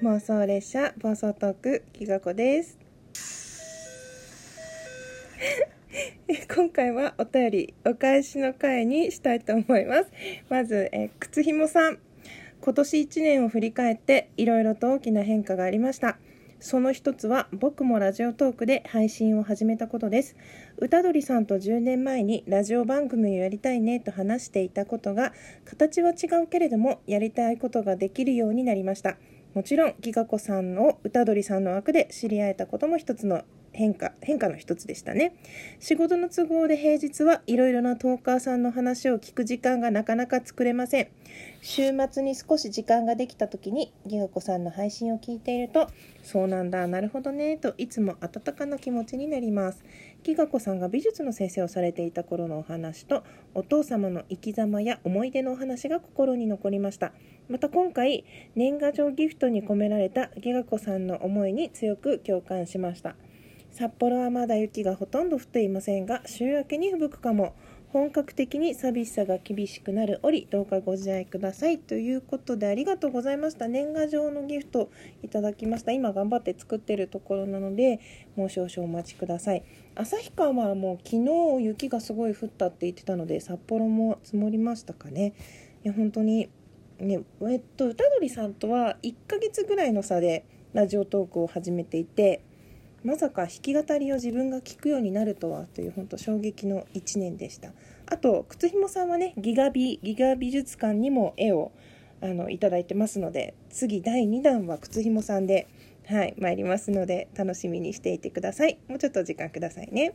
妄想列車暴走トークきがこです。今回はお便りお返しの回にしたいと思います。まずえ靴ひもさん。今年1年を振り返っていろいろと大きな変化がありました。その一つは僕もラジオトークで配信を始めたことです。歌鳥さんと10年前にラジオ番組をやりたいねと話していたことが形は違うけれどもやりたいことができるようになりました。もちろんギガ子さんの歌鳥さんの枠で知り合えたことも一つの変化変化の一つでしたね。仕事の都合で平日はいろいろなトーカーさんの話を聞く時間がなかなか作れません。週末に少し時間ができた時にギガ子さんの配信を聞いているとそうなんだなるほどねといつも温かな気持ちになります。ギガ子さんが美術の先生をされていた頃のお話とお父様の生き様や思い出のお話が心に残りました。また今回年賀状ギフトに込められたギガ子さんの思いに強く共感しました。札幌はまだ雪がほとんど降っていませんが週明けに吹雪くかも本格的に寂しさが厳しくなる折どうかご自愛くださいということでありがとうございました。年賀状のギフトいただきました。今頑張って作ってるところなのでもう少々お待ちください。旭川はもう昨日雪がすごい降ったって言ってたので札幌も積もりましたかね。いや本当にねえっと歌鳥さんとは1ヶ月ぐらいの差でラジオトークを始めていてまさか弾き語りを自分が聴くようになるとはという本当衝撃の1年でした。あと靴ひもさんはねギガビギガ美術館にも絵をあのいただいてますので次第2弾は靴ひもさんではい参りますので楽しみにしていてください。もうちょっと時間くださいね。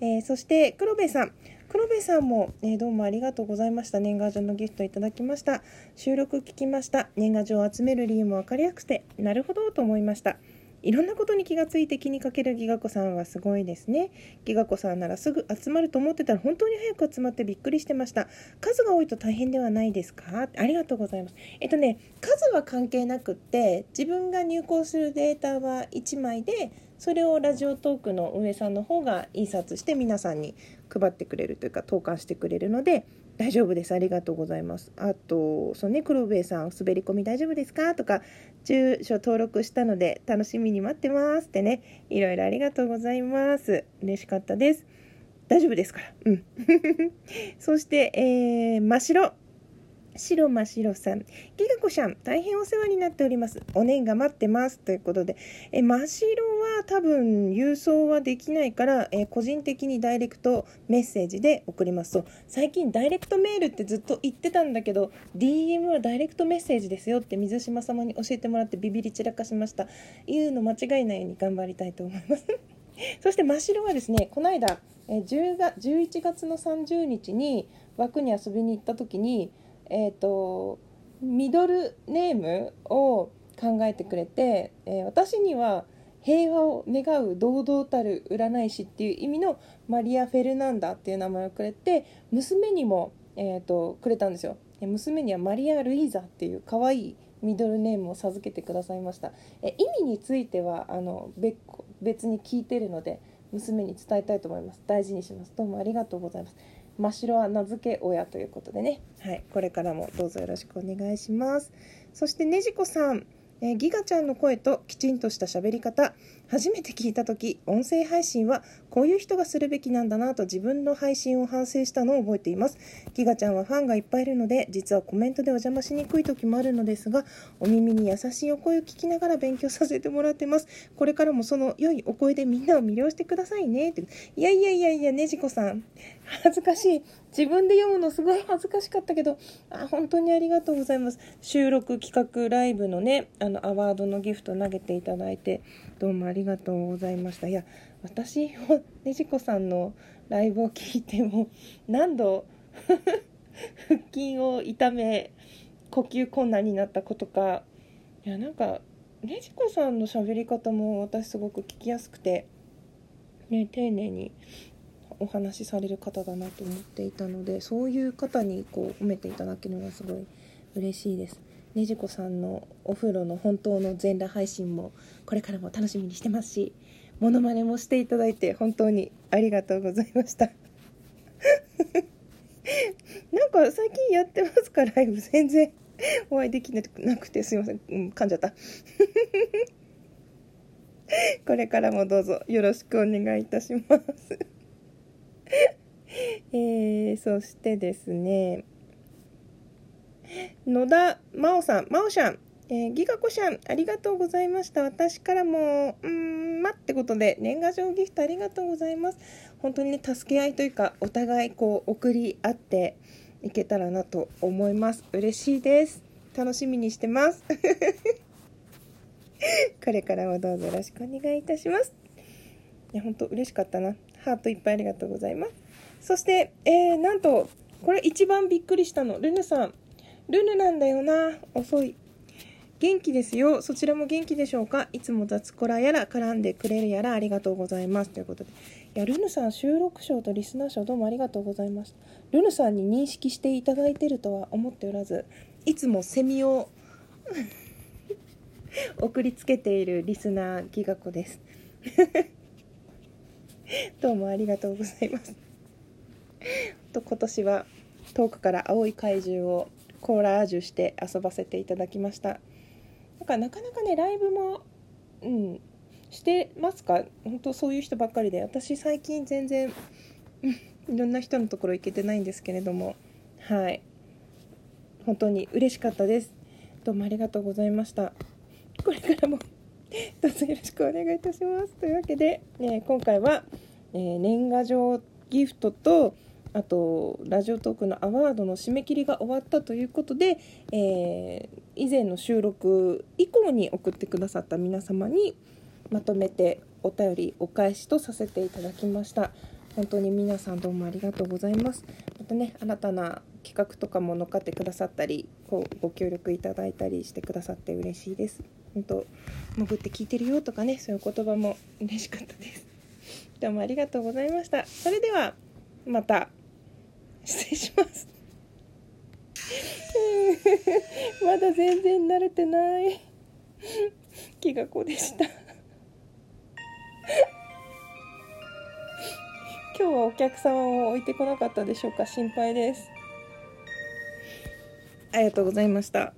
えー、そして黒部さん。黒部さんも、えー、どうもありがとうございました年賀状のギフトいただきました収録聞きました年賀状を集める理由も分かりやすくてなるほどと思いましたいろんなことに気がついて気にかけるギガ子さんはすごいですね。ギガ子さんならすぐ集まると思ってたら本当に早く集まってびっくりしてました。数が多いと大変ではないですか？ありがとうございます。えっとね、数は関係なくって自分が入稿するデータは1枚でそれをラジオトークの運営さんの方が印刷して皆さんに配ってくれるというか投函してくれるので大丈夫です。ありがとうございます。あと、そうね、黒部さん、滑り込み大丈夫ですか？とか、住所登録したので楽しみに待ってますってね、いろいろありがとうございます。嬉しかったです。大丈夫ですから。うん。そして、えー、真っ白。白真白さん。ギガ子さん、大変お世話になっております。お年が待ってます。ということで、え、真白は多分郵送はできないから、え個人的にダイレクトメッセージで送りますと、最近ダイレクトメールってずっと言ってたんだけど、DM はダイレクトメッセージですよって水島様に教えてもらってビビり散らかしました。言うの間違いないように頑張りたいと思います。そして真白はですね、この間、え10月11月の30日に枠に遊びに行った時に、えーと、ミドルネームを考えてくれて、えー、私には平和を願う堂々たる占い師っていう意味のマリア・フェルナンダっていう名前をくれて娘にも、えーと、くれたんですよ。娘にはマリア・ルイーザっていう可愛いミドルネームを授けてくださいました。え意味についてはあの別別に聞いてるので娘に伝えたいと思います。大事にします。どうもありがとうございます。真っ白は名付け親ということでね、はい、これからもどうぞよろしくお願いします。そしてねじこさん、えー、ギガちゃんの声ときちんとした喋り方。初めて聞いた時音声配信はこういう人がするべきなんだなと自分の配信を反省したのを覚えています。ギガちゃんはファンがいっぱいいるので実はコメントでお邪魔しにくい時もあるのですがお耳に優しいお声を聞きながら勉強させてもらってます。これからもその良いお声でみんなを魅了してくださいね。って。いやいやいやいやねじこさん。恥ずかしい。自分で読むのすごい恥ずかしかったけどあ本当にありがとうございます。収録企画ライブのねあのアワードのギフト投げていただいて。どうもありがとうございましたいや私もねじこさんのライブを聞いても何度腹筋を痛め呼吸困難になったことかいやなんかねじこさんの喋り方も私すごく聞きやすくて、ね、丁寧にお話しされる方だなと思っていたのでそういう方にこう褒めていただけるのがすごい嬉しいです。ねじこさんのお風呂の本当の全裸配信もこれからも楽しみにしてますしモノマネもしていただいて本当にありがとうございました。なんか最近やってますかライブ全然お会いできなくてすいません、うん、噛んじゃった。これからもどうぞよろしくお願いいたします。えー、そしてですね野田真央さん真央ちゃんえー、ギガコシャン、ありがとうございました。私からも、うん、まってことで、年賀状ギフトありがとうございます。本当にね、助け合いというか、お互いこう、送り合っていけたらなと思います。嬉しいです。楽しみにしてます。これからもどうぞよろしくお願いいたします。いや、本当嬉しかったな。ハートいっぱいありがとうございます。そして、えー、なんと、これ一番びっくりしたの。ルヌさん。ルヌなんだよな。遅い。元気ですよ。そちらも元気でしょうか？いつも雑コラやら絡んでくれるやらありがとうございます。ということで。いや、ルヌさん収録賞とリスナー賞どうもありがとうございました。ルヌさんに認識していただいてるとは思っておらず、いつもセミを送りつけているリスナーギガ子です。どうもありがとうございます。と今年は遠くから青い怪獣をコーラージュして遊ばせていただきました。なんかなかなかねライブもうんしてますか？本当そういう人ばっかりで。私最近全然いろんな人のところ行けてないんですけれども。はい。本当に嬉しかったです。どうもありがとうございました。これからもどうぞよろしくお願いいたします。というわけで、ね、今回は、えー、年賀状ギフトとあとラジオトークのアワードの締め切りが終わったということで、えー、以前の収録以降に送ってくださった皆様にまとめてお便りお返しとさせていただきました。本当に皆さんどうもありがとうございます。またね新たな企画とかも乗っかってくださったりこうご協力いただいたりしてくださって嬉しいです。本当潜って聞いてるよとかねそういう言葉も嬉しかったです。どうもありがとうございました。それではまた。失礼します。まだ全然慣れてない。気がこでした。今日はお客様を置いてこなかったでしょうか。心配です。ありがとうございました。